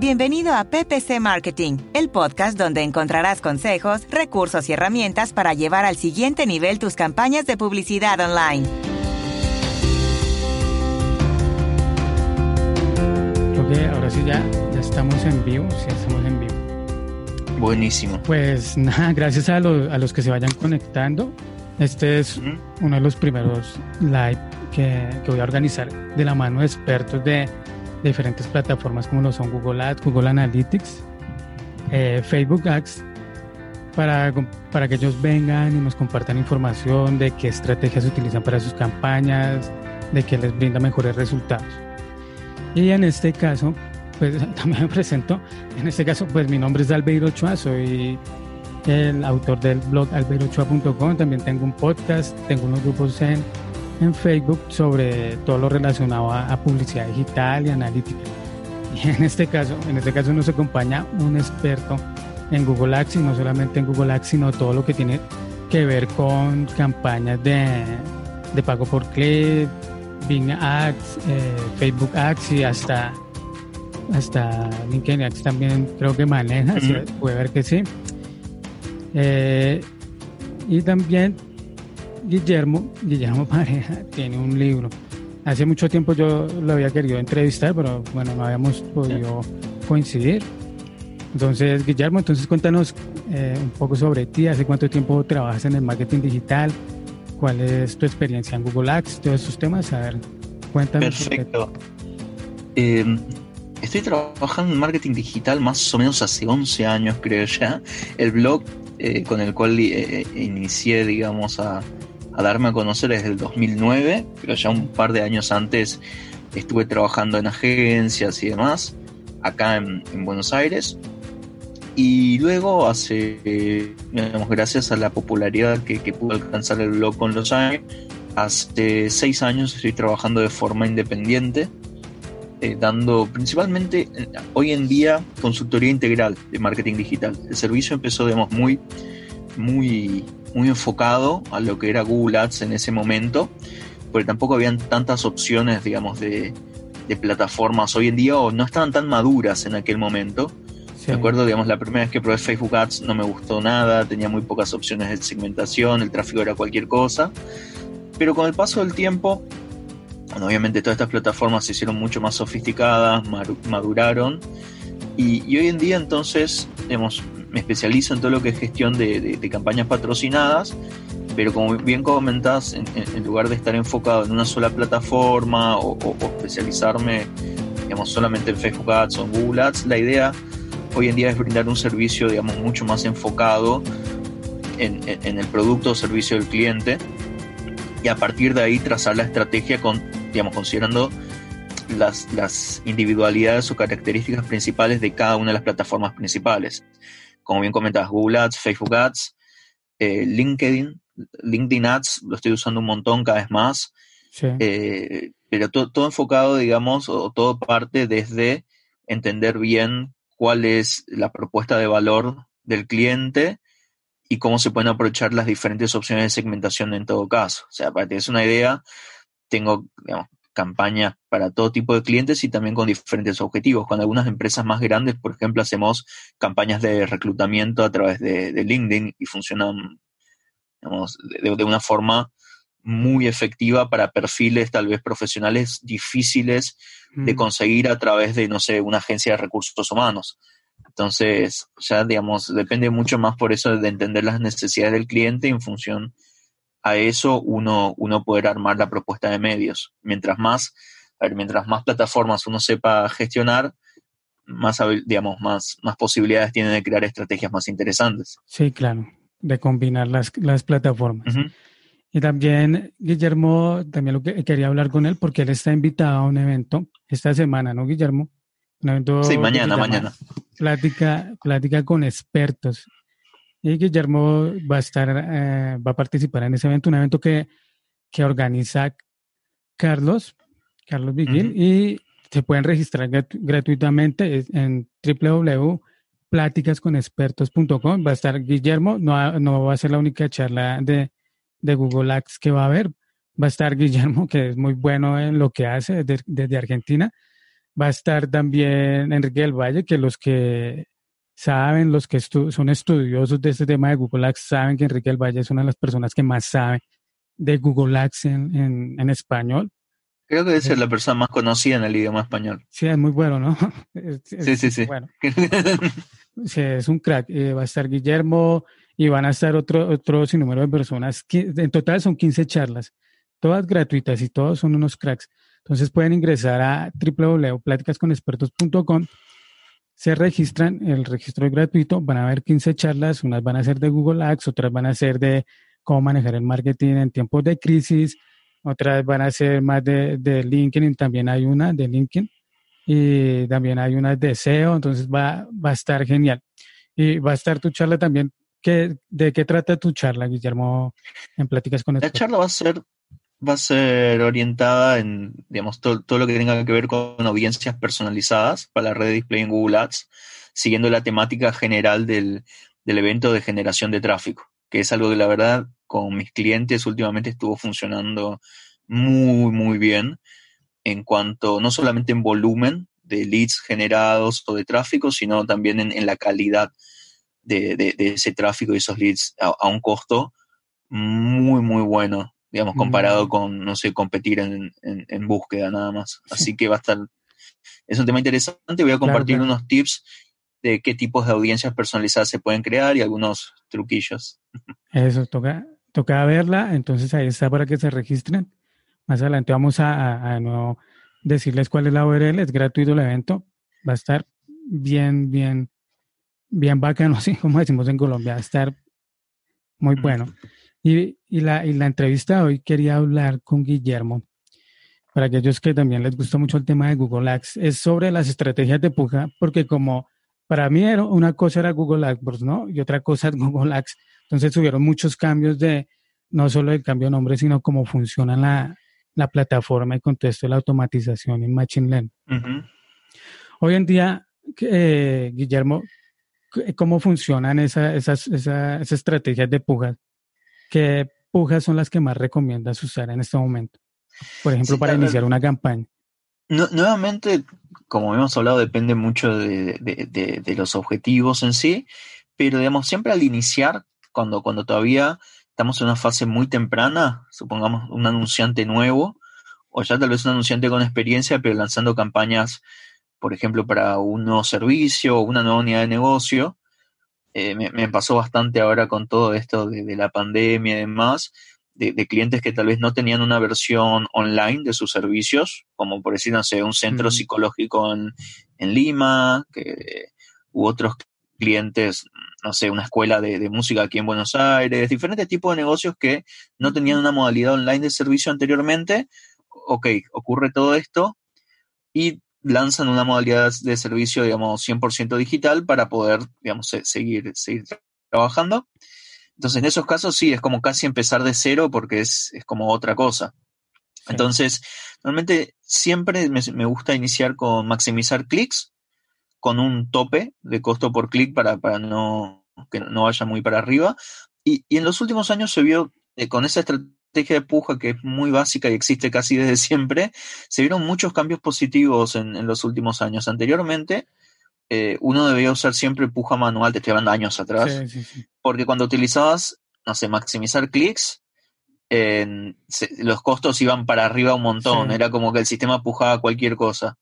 Bienvenido a PPC Marketing, el podcast donde encontrarás consejos, recursos y herramientas para llevar al siguiente nivel tus campañas de publicidad online. Creo que ahora sí ya, ya estamos en vivo, sí estamos en vivo. Buenísimo. Pues nada, gracias a, los, a los que se vayan conectando. Este es uno de los primeros live que, que voy a organizar de la mano de expertos de diferentes plataformas como lo son Google Ads, Google Analytics, eh, Facebook Ads, para, para que ellos vengan y nos compartan información de qué estrategias utilizan para sus campañas, de qué les brinda mejores resultados. Y en este caso, pues también me presento, en este caso, pues mi nombre es Albeiro Ochoa, soy el autor del blog albeirochoa.com, también tengo un podcast, tengo unos grupos en en Facebook sobre todo lo relacionado a, publicidad digital y analítica. Y en este caso, en este caso nos acompaña un experto en Google Ads y no solamente en Google Ads, sino todo lo que tiene que ver con campañas de, de pago por clic, Bing Ads, eh, Facebook Ads y hasta, hasta LinkedIn Ads también creo que maneja, puede ver que sí. Eh, y también Guillermo, Guillermo Pareja, tiene un libro. Hace mucho tiempo yo lo había querido entrevistar, pero bueno, no habíamos podido coincidir. Entonces, Guillermo, entonces cuéntanos eh, un poco sobre ti, hace cuánto tiempo trabajas en el marketing digital, cuál es tu experiencia en Google Ads, todos esos temas, a ver, cuéntanos. Perfecto. Eh, estoy trabajando en marketing digital más o menos hace 11 años, creo ya. El blog eh, con el cual inicié, digamos, a, a darme a conocer desde el 2009, pero ya un par de años antes estuve trabajando en agencias y demás, acá en, Buenos Aires. Y luego, hace, digamos, gracias a la popularidad que, que pudo alcanzar el blog con los años, hace seis años estoy trabajando de forma independiente, eh, dando principalmente eh, hoy en día consultoría integral de marketing digital. El servicio empezó, digamos, muy, muy muy enfocado a lo que era Google Ads en ese momento, porque tampoco habían tantas opciones, digamos, de, plataformas hoy en día o no estaban tan maduras en aquel momento. Me acuerdo, digamos, la primera vez que probé Facebook Ads no me gustó nada, tenía muy pocas opciones de segmentación, el tráfico era cualquier cosa. Pero con el paso del tiempo, obviamente todas estas plataformas se hicieron mucho más sofisticadas, maduraron. Y, y hoy en día entonces, digamos, me especializo en todo lo que es gestión de, campañas patrocinadas, pero como bien comentás, en, lugar de estar enfocado en una sola plataforma o, especializarme digamos, solamente en Facebook Ads o en Google Ads, la idea hoy en día es brindar un servicio digamos, mucho más enfocado en, el producto o servicio del cliente y a partir de ahí trazar la estrategia con, digamos, considerando las, las individualidades o características principales de cada una de las plataformas principales como bien comentas, Google Ads, Facebook Ads, eh, LinkedIn, LinkedIn Ads, lo estoy usando un montón cada vez más. Eh, pero todo enfocado, digamos, o todo parte desde entender bien cuál es la propuesta de valor del cliente y cómo se pueden aprovechar las diferentes opciones de segmentación en todo caso. O sea, para que es una idea, tengo digamos, campañas para todo tipo de clientes y también con diferentes objetivos. Con algunas empresas más grandes, por ejemplo, hacemos campañas de reclutamiento a través de, LinkedIn y funcionan de, una forma muy efectiva para perfiles tal vez profesionales difíciles de mm. conseguir a través de, no sé, una agencia de recursos humanos. Entonces, ya digamos, depende mucho más por eso de entender las necesidades del cliente en función a eso uno, uno poder armar la propuesta de medios. Mientras más, mientras más plataformas uno sepa gestionar, más, digamos, más, más posibilidades tiene de crear estrategias más interesantes. Sí, claro, de combinar las, plataformas. Y también Guillermo, también lo que quería hablar con él porque él está invitado a un evento esta semana, ¿no, Guillermo? Un evento sí, mañana, mañana. Plática, plática con expertos. Y Guillermo va a estar, eh, va a participar en ese evento, un evento que, que organiza Carlos, Carlos Vigil, y se pueden registrar gratuitamente en www.platicasconexpertos.com. Va a estar Guillermo, no, no va a ser la única charla de, de Google Ads que va a haber. Va a estar Guillermo, que es muy bueno en lo que hace desde, Argentina. Va a estar también Enrique del Valle, que los que saben, los que son estudiosos de este tema de Google Ads, saben que Enrique del Valle es una de las personas que más sabe de Google Ads en, en, español. Creo que debe ser la persona más conocida en el idioma español. Sí, es muy bueno, ¿no? sí, sí, sí. Bueno. sí, es un crack. Eh, va a estar Guillermo, y van a estar otro, otro número de personas. En total son 15 charlas, todas gratuitas y todos son unos cracks. Entonces pueden ingresar a www.platicasconexpertos.com, se registran, el registro es gratuito, van a haber 15 charlas, unas van a ser de Google Ads, otras van a ser de cómo manejar el marketing en tiempos de crisis, otras van a ser más de, de LinkedIn, también hay una de LinkedIn y también hay una de SEO, entonces va, va a estar genial. Y va a estar tu charla también ¿De qué trata tu charla, Guillermo, en Pláticas con La charla va a ser va a ser orientada en, digamos, todo, todo, lo que tenga que ver con audiencias personalizadas para la red de display en Google Ads, siguiendo la temática general del, del, evento de generación de tráfico, que es algo que la verdad con mis clientes últimamente estuvo funcionando muy, muy bien en cuanto, no solamente en volumen de leads generados o de tráfico, sino también en, en la calidad de, ese tráfico y esos leads a, un costo muy, muy bueno, digamos, comparado mm. con, no sé, competir en, en, búsqueda nada más. Así que va a estar, es un tema interesante. Voy a compartir unos tips de qué tipos de audiencias personalizadas se pueden crear y algunos truquillos. Eso, toca, toca verla, entonces ahí está para que se registren. Más adelante vamos a, a, no decirles cuál es la URL, es gratuito el evento, va a estar bien, bien bien bacano, así como decimos en Colombia, estar muy bueno. Y, y, la, y la entrevista de hoy quería hablar con Guillermo, para aquellos que también les gusta mucho el tema de Google Ads, es sobre las estrategias de puja, porque como para mí era, una cosa era Google AdWords, ¿no? Y otra cosa es Google Ads. Entonces tuvieron muchos cambios de, no solo el cambio de nombre, sino cómo funciona la, la plataforma y contexto de la automatización en Machine Learning. Hoy en día, eh, Guillermo, cómo funcionan esas, estrategias de pujas. ¿Qué pujas son las que más recomiendas usar en este momento? Por ejemplo, para iniciar una campaña. nuevamente, como hemos hablado, depende mucho de, los objetivos en sí, pero digamos, siempre al iniciar, cuando, cuando todavía estamos en una fase muy temprana, supongamos un anunciante nuevo, o ya tal vez un anunciante con experiencia, pero lanzando campañas por ejemplo, para un nuevo servicio o una nueva unidad de negocio. Eh, me, pasó bastante ahora con todo esto de, la pandemia y demás, de, clientes que tal vez no tenían una versión online de sus servicios, como por decir, no sé, un centro psicológico en, Lima, que, u otros clientes, no sé, una escuela de, de, música aquí en Buenos Aires, diferentes tipos de negocios que no tenían una modalidad online de servicio anteriormente. Ok, ocurre todo esto y lanzan una modalidad de servicio, digamos, 100% digital para poder, digamos, seguir, seguir trabajando. Entonces, en esos casos sí, es como casi empezar de cero porque es, como otra cosa. Entonces, normalmente siempre me, gusta iniciar con maximizar clics, con un tope de costo por clic para, para no, que no vaya muy para arriba. Y, y en los últimos años se vio eh, con esa estrategia estrategia de puja que es muy básica y existe casi desde siempre, se vieron muchos cambios positivos en, los últimos años. Anteriormente, eh, uno debía usar siempre puja manual, te estoy hablando años atrás, porque cuando utilizabas, no sé, maximizar clics, los costos iban para arriba un montón, era como que el sistema pujaba cualquier cosa.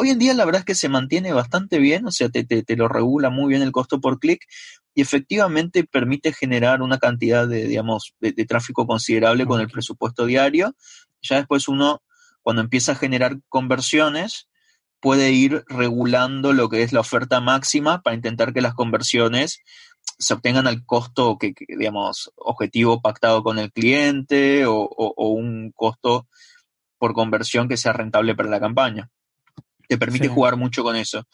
Hoy en día la verdad es que se mantiene bastante bien, o sea, te, te lo regula muy bien el costo por clic, y efectivamente permite generar una cantidad de, digamos, de, tráfico considerable con el presupuesto diario. Ya después uno, cuando empieza a generar conversiones, puede ir regulando lo que es la oferta máxima para intentar que las conversiones se obtengan al costo que, digamos, objetivo pactado con el cliente o, un costo por conversión que sea rentable para la campaña. Te permite jugar mucho con eso.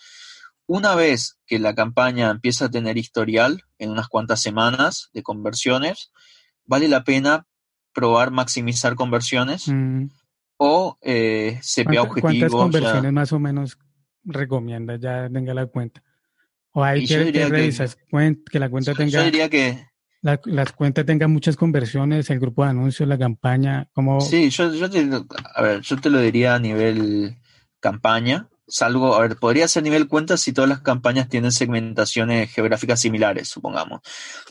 Una vez que la campaña empieza a tener historial en unas cuantas semanas de conversiones, vale la pena probar maximizar conversiones mm. o eh, CPA objetivo. ¿Cuántas conversiones más o menos recomienda ya tenga la cuenta? O hay que, que, que la cuenta tenga. Yo diría que. La, cuenta tenga muchas conversiones, el grupo de anuncios, la campaña, como. Sí, yo, yo, te, a ver, yo te lo diría a nivel campaña. Salvo, a ver, podría ser nivel cuenta si todas las campañas tienen segmentaciones geográficas similares, supongamos.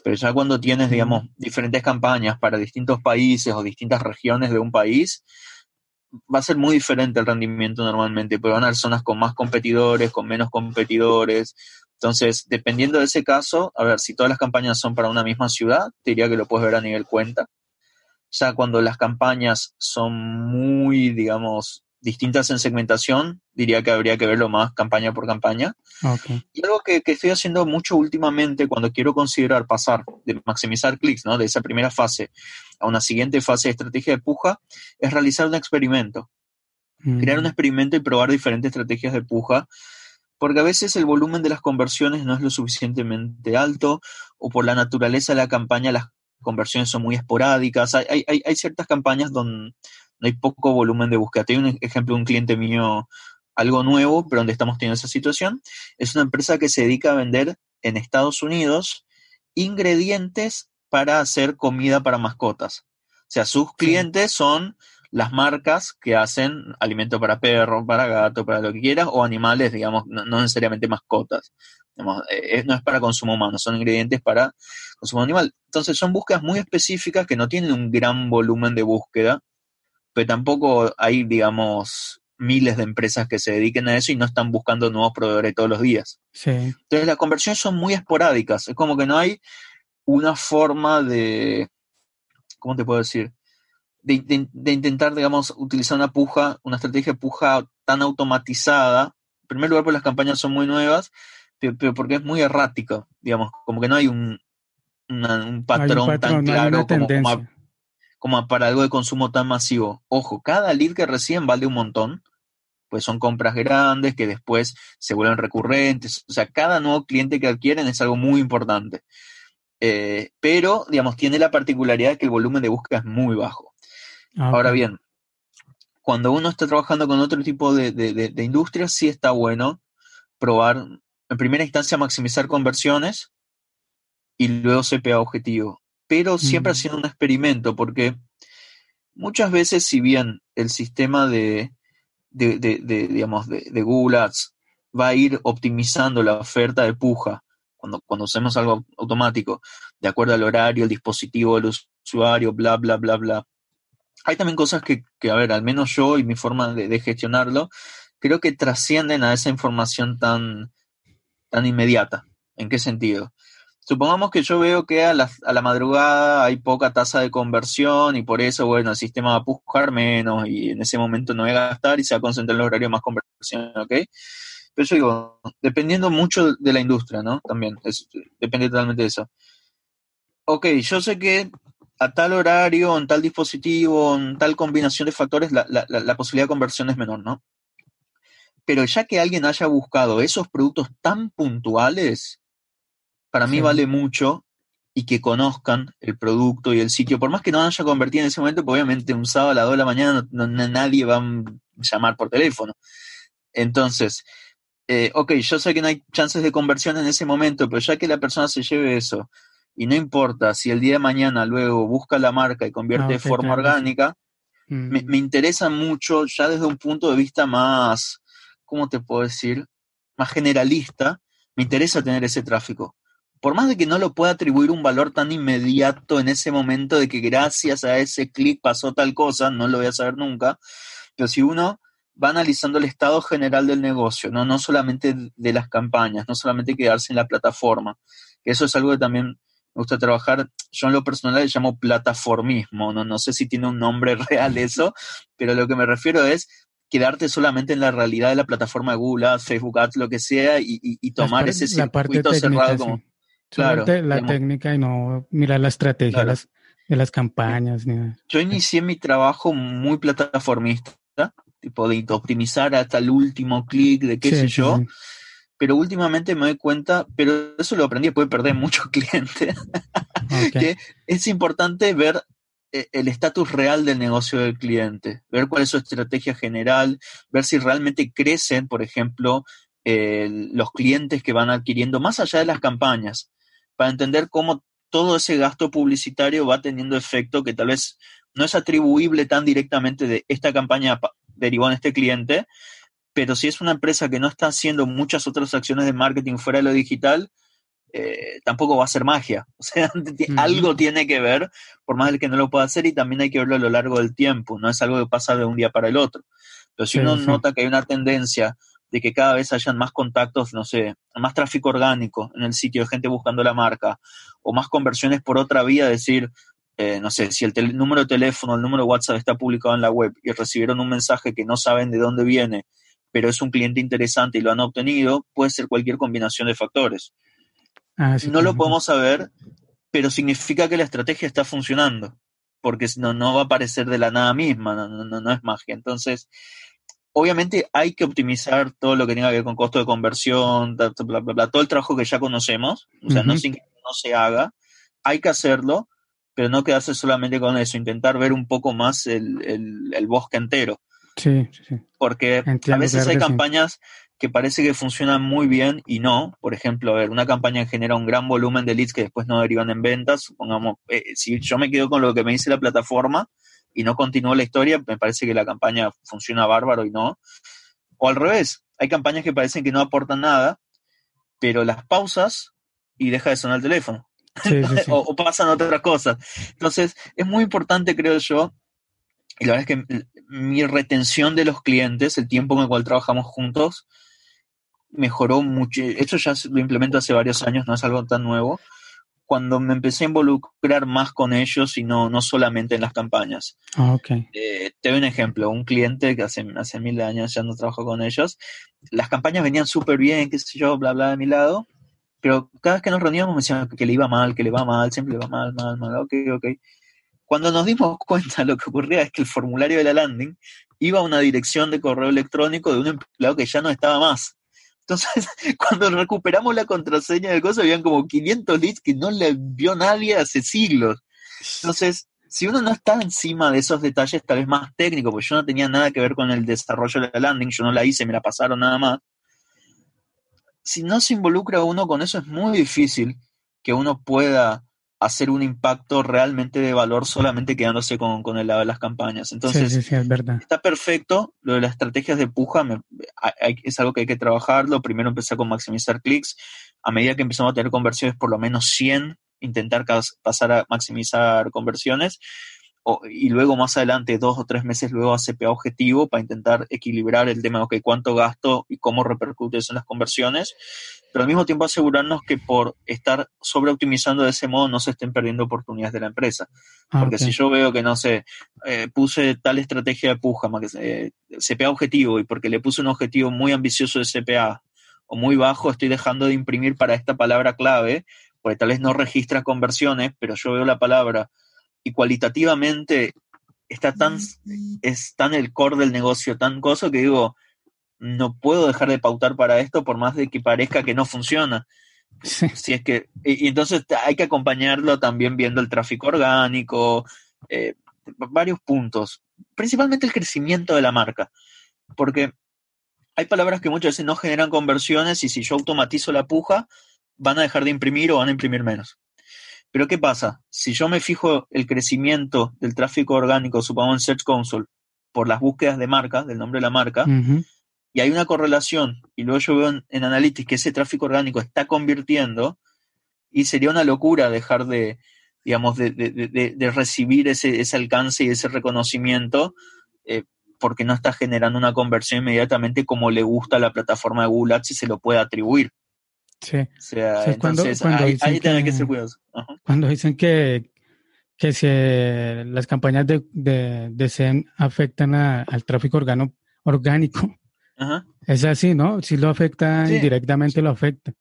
Pero ya cuando tienes, digamos, diferentes campañas para distintos países o distintas regiones de un país, va a ser muy diferente el rendimiento normalmente, porque van a haber zonas con más competidores, con menos competidores, entonces, dependiendo de ese caso, a ver, si todas las campañas son para una misma ciudad, te diría que lo puedes ver a nivel cuenta. Ya cuando las campañas son muy, digamos, distintas en segmentación, diría que habría que verlo más campaña por campaña. Y algo que, estoy haciendo mucho últimamente cuando quiero considerar pasar de maximizar clics, ¿no? De esa primera fase a una siguiente fase de estrategia de puja, es realizar un experimento. Crear un mm. experimento y probar diferentes estrategias de puja porque a veces el volumen de las conversiones no es lo suficientemente alto o por la naturaleza de la campaña las conversiones son muy esporádicas. Hay, hay, hay ciertas campañas donde no hay poco volumen de búsqueda. Tengo un ejemplo de un cliente mío, algo nuevo, pero donde estamos teniendo esa situación. Es una empresa que se dedica a vender en Estados Unidos ingredientes para hacer comida para mascotas. O sea, sus clientes son las marcas que hacen alimento para perro, para gato, para lo que quieras, o animales, digamos, no, necesariamente mascotas. Eh, no es para consumo humano, son ingredientes para consumo animal. Entonces son búsquedas muy específicas que no tienen un gran volumen de búsqueda, pero tampoco hay, digamos, miles de empresas que se dediquen a eso y no están buscando nuevos proveedores todos los días. Entonces las conversiones son muy esporádicas, es como que no hay una forma de, ¿cómo te puedo decir? de, intentar, digamos, utilizar una puja, una estrategia de puja tan automatizada. En primer lugar, porque las campañas son muy nuevas, pero, porque es muy errática, digamos, como que no hay un, un, patrón, tan claro como, para algo de consumo tan masivo. Ojo, cada lead que reciben vale un montón, pues son compras grandes que después se vuelven recurrentes. O sea, cada nuevo cliente que adquieren es algo muy importante. Eh, pero, digamos, tiene la particularidad de que el volumen de búsqueda es muy bajo. Ah, Ahora bien, cuando uno está trabajando con otro tipo de, de, industrias, sí está bueno probar, en primera instancia, maximizar conversiones y luego CPA objetivo. Pero siempre haciendo un experimento, porque muchas veces, si bien el sistema de, de, digamos, de, Google Ads va a ir optimizando la oferta de puja cuando, cuando hacemos algo automático, de acuerdo al horario, el dispositivo del usuario, bla, bla, bla, bla hay también cosas que, a ver, al menos yo y mi forma de, gestionarlo, creo que trascienden a esa información tan, tan inmediata. ¿En qué sentido? Supongamos que yo veo que a la, a la madrugada hay poca tasa de conversión y por eso, bueno, el sistema va a buscar menos y en ese momento no va a gastar y se va a concentrar en los horarios más conversión, ¿ok? Pero yo digo, dependiendo mucho de la industria, ¿no? También, depende totalmente de eso. Ok, yo sé que a tal horario, en tal dispositivo, en tal combinación de factores, la, posibilidad de conversión es menor, ¿no? Pero ya que alguien haya buscado esos productos tan puntuales, para mí vale mucho y que conozcan el producto y el sitio, por más que no haya convertido en ese momento, pues obviamente un sábado a las 2 de la mañana nadie va a llamar por teléfono. Entonces, eh, ok, yo sé que no hay chances de conversión en ese momento, pero ya que la persona se lleve eso, y no importa si el día de mañana luego busca la marca y convierte de forma orgánica, me, me, interesa mucho ya desde un punto de vista más, ¿cómo te puedo decir? Más generalista, me interesa tener ese tráfico. Por más de que no lo pueda atribuir un valor tan inmediato en ese momento de que gracias a ese clic pasó tal cosa, no lo voy a saber nunca, pero si uno va analizando el estado general del negocio, no, no solamente de las campañas, no solamente quedarse en la plataforma, que eso es algo que también me gusta trabajar, yo en lo personal le llamo plataformismo, no, no sé si tiene un nombre real eso, pero lo que me refiero es quedarte solamente en la realidad de la plataforma de Google Ads, Facebook Ads, lo que sea, y, tomar ese circuito cerrado como... Claro, la digamos. técnica y no mirar la estrategia Claro. de, las, de las campañas. Yo inicié mi trabajo muy plataformista, tipo de optimizar hasta el último clic, de qué Sí, sé yo, sí. pero últimamente me doy cuenta, pero eso lo aprendí después de perder muchos clientes, que es importante ver eh, el estatus real del negocio del cliente, ver cuál es su estrategia general, ver si realmente crecen, por ejemplo, eh, los clientes que van adquiriendo, más allá de las campañas, para entender cómo todo ese gasto publicitario va teniendo efecto que tal vez no es atribuible tan directamente de esta campaña pa- derivó en este cliente, pero si es una empresa que no está haciendo muchas otras acciones de marketing fuera de lo digital, eh, tampoco va a ser magia. O sea, algo tiene que ver, por más del que no lo pueda hacer, y también hay que verlo a lo largo del tiempo, no es algo que pasa de un día para el otro. Pero si Sí, uno sí. nota que hay una tendencia de que cada vez hayan más contactos, no sé, más tráfico orgánico en el sitio de gente buscando la marca, o más conversiones por otra vía, decir, eh, no sé, si el tel- número de teléfono, el número de WhatsApp está publicado en la web y recibieron un mensaje que no saben de dónde viene, pero es un cliente interesante y lo han obtenido, puede ser cualquier combinación de factores. Ah, sí, no lo podemos saber, pero significa que la estrategia está funcionando, porque si no, no va a aparecer de la nada misma, no, no- no es magia. Entonces, obviamente hay que optimizar todo lo que tenga que ver con costo de conversión, bla, bla, bla, bla, todo el trabajo que ya conocemos, o sea, no sin que no se haga, hay que hacerlo, pero no quedarse solamente con eso, intentar ver un poco más el, el- el bosque entero Sí, sí, sí. porque a veces claro hay que sí. campañas que parece que funcionan muy bien y no. Por ejemplo, a ver, una campaña genera un gran volumen de leads que después no derivan en ventas. Supongamos, eh, si yo me quedo con lo que me dice la plataforma y no continúo la historia, me parece que la campaña funciona bárbaro y no. O al revés, hay campañas que parecen que no aportan nada, pero las pausas y deja de sonar el teléfono. Sí, sí, sí. o, o pasan otras cosas. Entonces, es muy importante, creo yo, y la verdad es que mi retención de los clientes, el tiempo en el cual trabajamos juntos, mejoró mucho. Esto ya lo implemento hace varios años, no es algo tan nuevo. Cuando me empecé a involucrar más con ellos y no, no solamente en las campañas. Ah, ok. Eh, te doy un ejemplo, un cliente que hace, hace mil años ya no trabajo con ellos, las campañas venían súper bien, qué sé yo, bla, bla, de mi lado, pero cada vez que nos reuníamos me decían que le iba mal, que le va mal, siempre le va mal, mal, mal, ok, ok. Cuando nos dimos cuenta lo que ocurría es que el formulario de la landing iba a una dirección de correo electrónico de un empleado que ya no estaba más. Entonces, cuando recuperamos la contraseña del coso, habían como 500 leads que no le vio nadie hace siglos. Entonces, si uno no está encima de esos detalles tal vez más técnicos, porque yo no tenía nada que ver con el desarrollo de la landing, yo no la hice, me la pasaron nada más. Si no se involucra uno con eso, es muy difícil que uno pueda hacer un impacto realmente de valor solamente quedándose con, con el lado de las campañas. Entonces, sí, sí, sí, es verdad. está perfecto. Lo de las estrategias de puja me- hay- es algo que hay que trabajarlo. Primero empezar con maximizar clics. A medida que empezamos a tener conversiones, por lo menos 100, intentar pasar a maximizar conversiones. O- y luego más adelante, dos o tres meses luego a CPA objetivo para intentar equilibrar el tema de ok, cuánto gasto y cómo repercute eso en las conversiones. Pero al mismo tiempo asegurarnos que por estar sobreoptimizando de ese modo no se estén perdiendo oportunidades de la empresa. Ah, Porque si yo veo que, no sé, eh, puse tal estrategia de puja, más que, eh, CPA objetivo, y porque le puse un objetivo muy ambicioso de CPA o muy bajo, estoy dejando de imprimir para esta palabra clave, porque tal vez no registra conversiones, pero yo veo la palabra y cualitativamente está tan, es tan el core del negocio, tan cosa que digo, no puedo dejar de pautar para esto por más de que parezca que no funciona. Sí. si es que y, y entonces hay que acompañarlo también viendo el tráfico orgánico eh, varios puntos. Principalmente el crecimiento de la marca porque hay palabras que muchas veces no generan conversiones y si yo automatizo la puja van a dejar de imprimir o van a imprimir menos pero qué pasa si yo me fijo el crecimiento del tráfico orgánico supongamos en Search Console por las búsquedas de marca del nombre de la marca y hay una correlación, y luego yo veo en, en Analytics que ese tráfico orgánico está convirtiendo, y sería una locura dejar de, digamos, de, de- de- de- de recibir ese, ese alcance y ese reconocimiento, eh, porque no está generando una conversión inmediatamente como le gusta a la plataforma de Google Ads y se lo puede atribuir. Sí. O sea, Sí, cuando- entonces cuando ahí, dicen ahí que que- ser cuidadoso. Ajá. Cuando dicen que, que si las campañas de, de, de afectan a- al tráfico organo, orgánico, Ajá. es así, ¿no? Si lo afecta Sí, indirectamente, lo afecta.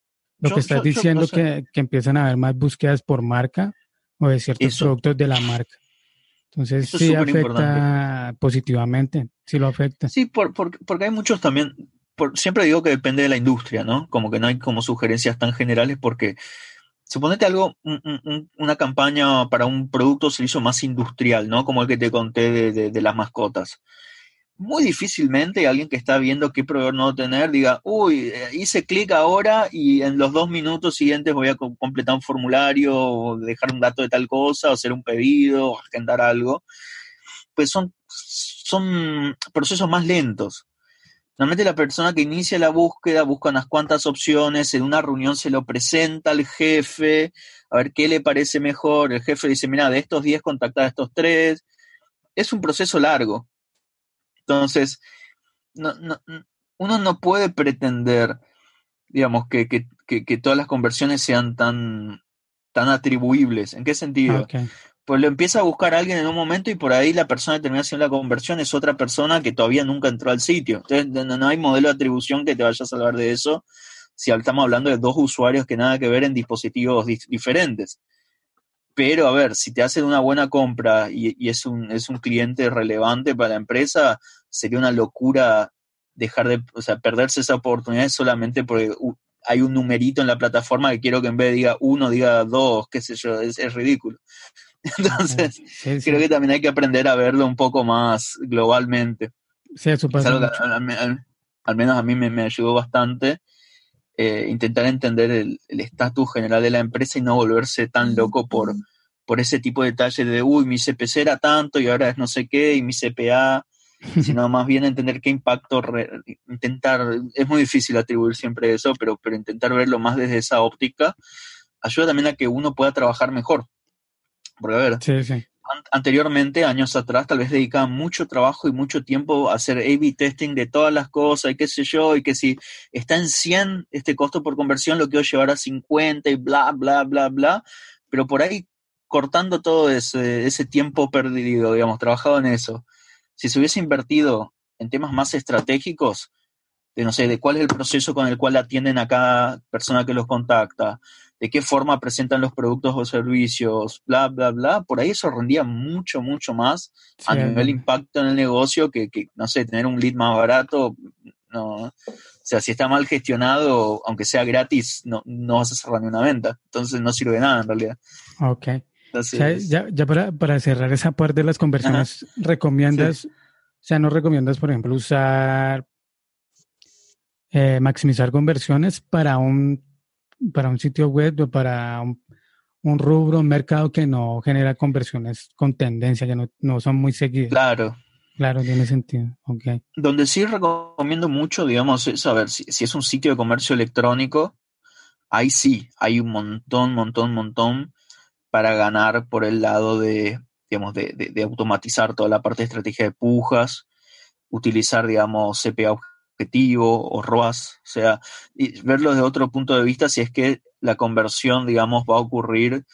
Lo que estás diciendo que, que, empiezan a haber más búsquedas por marca o de ciertos productos de la marca. Entonces sí afecta positivamente, sí lo afecta. Sí, por, porque hay muchos también, por, siempre digo que depende de la industria, ¿no? Como que no hay como sugerencias tan generales porque suponete algo, una campaña para un producto se hizo más industrial, ¿no? Como el que te conté de las mascotas muy difícilmente alguien que está viendo qué proveedor no tener diga, uy, eh, hice clic ahora y en los dos minutos siguientes voy a completar un formulario, o dejar un dato de tal cosa, o hacer un pedido, o agendar algo. Pues son, son procesos más lentos. Normalmente la persona que inicia la búsqueda busca unas cuantas opciones, en una reunión se lo presenta al jefe, a ver qué le parece mejor, el jefe dice, mira, de estos 10 contactar a estos tres. Es un proceso largo entonces, no, no, uno no puede pretender, digamos, que, que, que, todas las conversiones sean tan, tan atribuibles. ¿En qué sentido? Pues lo empieza a buscar alguien en un momento y por ahí la persona que termina haciendo la conversión es otra persona que todavía nunca entró al sitio. Entonces, no, hay modelo de atribución que te vaya a salvar de eso si estamos hablando de dos usuarios que nada que ver en dispositivos diferentes. Pero a ver, si te hacen una buena compra y, es, un, es un cliente relevante para la empresa, sería una locura dejar de, o sea, perderse esa oportunidad solamente porque hay un numerito en la plataforma que quiero que en vez de diga uno, diga dos, qué sé yo, es, ridículo. Entonces, creo que también hay que aprender a verlo un poco más globalmente. Sí, eso pasa. al, menos a mí me, ayudó bastante eh, intentar entender el estatus general de la empresa y no volverse tan loco por, por ese tipo de detalles de, uy, mi CPC era tanto y ahora es no sé qué, y mi CPA, sino más bien entender qué impacto, intentar, es muy difícil atribuir siempre eso, pero, pero intentar verlo más desde esa óptica, ayuda también a que uno pueda trabajar mejor. Porque, a ver, sí, sí anteriormente, años atrás, tal vez dedicaban mucho trabajo y mucho tiempo a hacer A-B testing de todas las cosas y qué sé yo, y que si está en 100 este costo por conversión, lo quiero llevar a 50 y bla, bla, bla, bla. Pero por ahí, cortando todo ese, ese tiempo perdido, digamos, trabajado en eso, si se hubiese invertido en temas más estratégicos, de no sé, de cuál es el proceso con el cual atienden a cada persona que los contacta, de qué forma presentan los productos o servicios, bla, bla, bla, por ahí eso rendía mucho, mucho más a nivel impacto en el negocio que, que, no sé, tener un lead más barato, no, o sea, si está mal gestionado, aunque sea gratis, no, no vas a cerrar ni una venta, entonces no sirve de nada en realidad. Ok. ya, ya para, para, cerrar esa parte de las conversiones, ¿recomiendas, o sea, no recomiendas, por ejemplo, usar, eh, maximizar conversiones para un para un sitio web o para un, rubro, un mercado que no genera conversiones con tendencia, que no, son muy seguidas. Claro. Claro, tiene sentido. Okay. Donde sí recomiendo mucho, digamos, es saber si, si es un sitio de comercio electrónico, ahí sí, hay un montón, montón, montón para ganar por el lado de, digamos, de, de, de automatizar toda la parte de estrategia de pujas, utilizar, digamos, CPA objetivo o ROAS, o sea, y verlo desde otro punto de vista si es que la conversión, digamos, va a ocurrir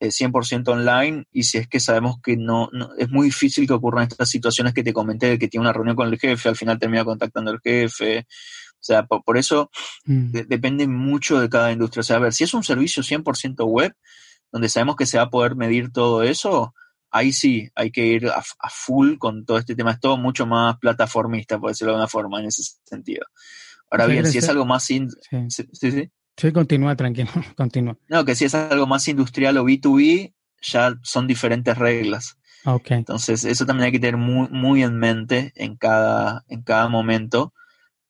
100% eh, online y si es que sabemos que no, es muy difícil que ocurran estas situaciones que te comenté de que tiene una reunión con el jefe, al final termina contactando al jefe. O sea, por, eso mm. depende mucho de cada industria. O sea, a ver, si es un servicio 100% web, donde sabemos que se va a poder medir todo eso, ahí sí hay que ir a, full con todo este tema. Es todo mucho más plataformista, por decirlo de alguna forma, en ese sentido. Ahora bien, si es algo más... sí. Sí, sí, sí. continúa, tranquilo, continúa. No, que si es algo más industrial o B2B, ya son diferentes reglas. Okay. Entonces, eso también hay que tener muy, muy en mente en cada, en cada momento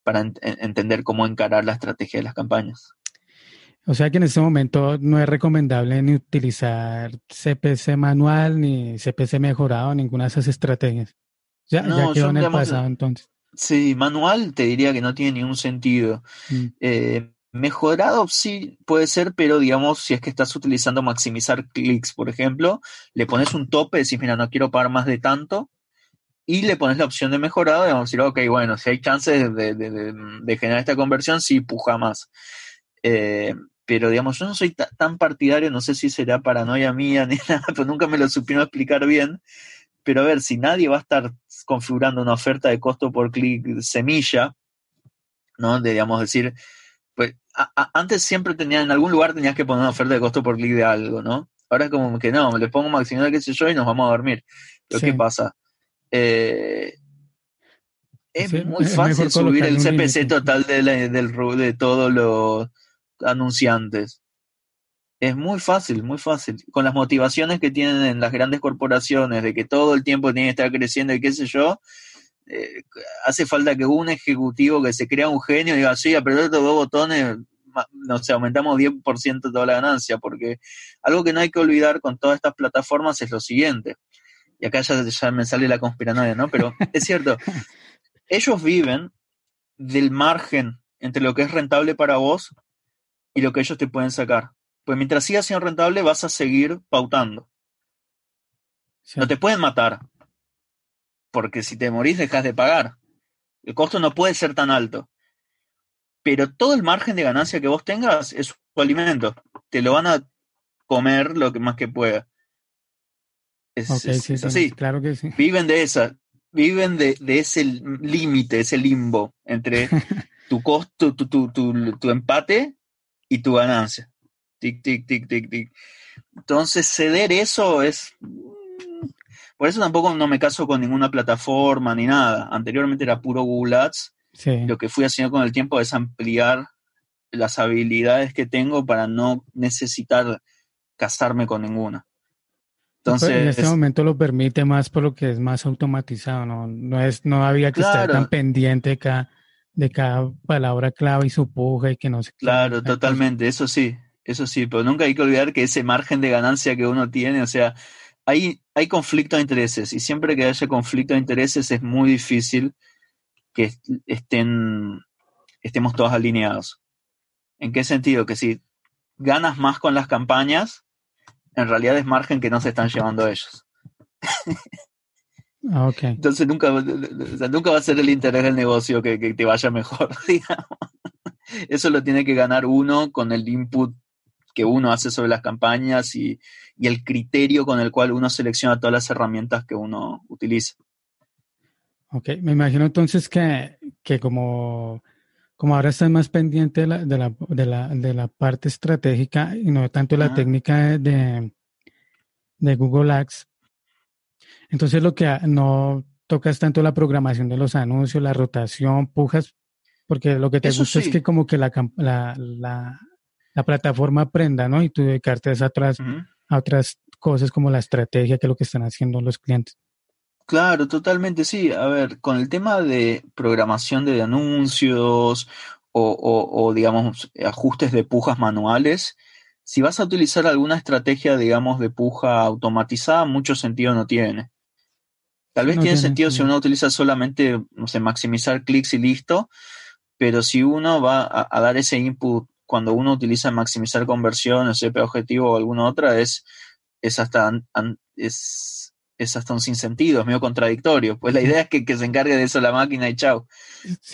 para entender cómo encarar la estrategia de las campañas. O sea que en este momento no es recomendable ni utilizar CPC manual ni CPC mejorado, ninguna de esas estrategias. Ya, ya quedó en el pasado entonces. Sí, manual te diría que no tiene ningún sentido. Mm. Eh, mejorado sí puede ser, pero digamos, si es que estás utilizando maximizar clics, por ejemplo, le pones un tope, decís, mira, no quiero pagar más de tanto, y le pones la opción de mejorado, y vamos a decir, ok, bueno, si hay chances de, de generar esta conversión, sí puja más. Eh, pero digamos, yo no soy tan partidario, no sé si será paranoia mía ni nada, pero nunca me lo supieron explicar bien. Pero a ver, si nadie va a estar configurando una oferta de costo por clic semilla, ¿no? De, digamos, decir, Pues antes siempre tenía, en algún lugar tenías que poner una oferta de costo por clic de algo, ¿no? Ahora es como que no, le pongo maximizar qué sé yo y nos vamos a dormir. Pero ¿qué pasa? Eh, es muy fácil subir el CPC total de, del, de todos los anunciantes. Es muy fácil, muy fácil. Con las motivaciones que tienen las grandes corporaciones de que todo el tiempo tiene que estar creciendo y qué sé yo, eh, hace falta que un ejecutivo que se crea un genio diga, sí, apretar estos dos botones, no sé, aumentamos 10% toda la ganancia, porque algo que no hay que olvidar con todas estas plataformas es lo siguiente. Y acá ya, ya me sale la conspiranoia, ¿no? Pero es cierto, ellos viven del margen entre lo que es rentable para vos y lo que ellos te pueden sacar. Pues mientras sigas siendo rentable vas a seguir pautando. No te pueden matar, porque si te morís dejas de pagar. El costo no puede ser tan alto. Pero todo el margen de ganancia que vos tengas es su alimento. Te lo van a comer lo que más que pueda. Es, así. Claro que sí. Viven de esa, viven de, ese límite, ese limbo entre tu costo, tu, tu, tu, tu, empate y tu ganancia. Tic, tic, tic, tic, tic. Entonces, ceder eso es por eso tampoco no me caso con ninguna plataforma ni nada. Anteriormente era puro Google Ads. Lo que fui haciendo con el tiempo es ampliar las habilidades que tengo para no necesitar casarme con ninguna. Entonces, en este momento lo permite más por lo que es más automatizado, no, no es, no había que estar tan pendiente cada, de cada palabra clave y su puja y que no se. Claro, totalmente, eso sí, eso sí, pero nunca hay que olvidar que ese margen de ganancia que uno tiene, o sea, hay, hay conflicto de intereses y siempre que haya conflicto de intereses es muy difícil que estén, estemos todos alineados. ¿En qué sentido? Que si ganas más con las campañas, en realidad es margen que no se están llevando ellos. Ah, okay. Entonces nunca, nunca va a ser el interés del negocio que, que te vaya mejor, digamos. Eso lo tiene que ganar uno con el input que uno hace sobre las campañas y, el criterio con el cual uno selecciona todas las herramientas que uno utiliza. Ok, me imagino entonces que, como, como ahora estás más pendiente de la, de la, de la, de la parte estratégica y no tanto la técnica de, de Google Ads, entonces lo que no tocas tanto la programación de los anuncios, la rotación, pujas, porque lo que te gusta es que como que la, la, la plataforma aprenda, ¿no? Y tú dedicarte a otras, a otras cosas como la estrategia, que es lo que están haciendo los clientes. Claro, totalmente, sí. A ver, con el tema de programación de anuncios o, o, digamos, ajustes de pujas manuales, si vas a utilizar alguna estrategia, digamos, de puja automatizada, mucho sentido no tiene. Tal vez tiene, sentido si uno utiliza solamente, no sé, maximizar clics y listo, pero si uno va a dar ese input cuando uno utiliza maximizar conversión, CP objetivo o alguna otra, es, es, hasta, es, es hasta un sinsentido, es medio contradictorio. Pues la idea es que, se encargue de eso la máquina y chao.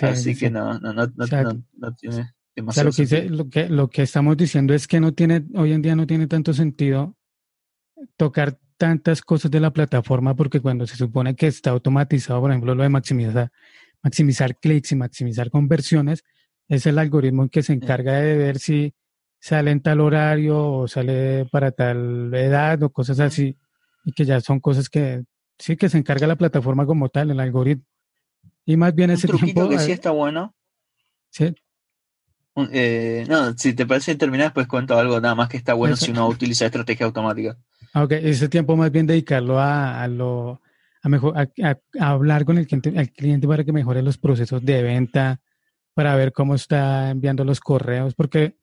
Así que no, no, no, no, tiene demasiado lo, que lo, que, lo que estamos diciendo es que no tiene, hoy en día no tiene tanto sentido tocar tantas cosas de la plataforma porque cuando se supone que está automatizado, por ejemplo, lo de maximizar, maximizar clics y maximizar conversiones, es el algoritmo que se encarga de ver si sale en tal horario o sale para tal edad o cosas así, y que ya son cosas que sí que se encarga la plataforma como tal, el algoritmo. Y más bien ese tiempo, que sí está bueno. Sí. Eh, no, si te parece terminar, pues cuento algo nada más que está bueno si uno utiliza estrategia automática. Ah, ok, ese tiempo más bien dedicarlo a, lo a mejor a, hablar con el cliente, al cliente para que mejore los procesos de venta, para ver cómo está enviando los correos, porque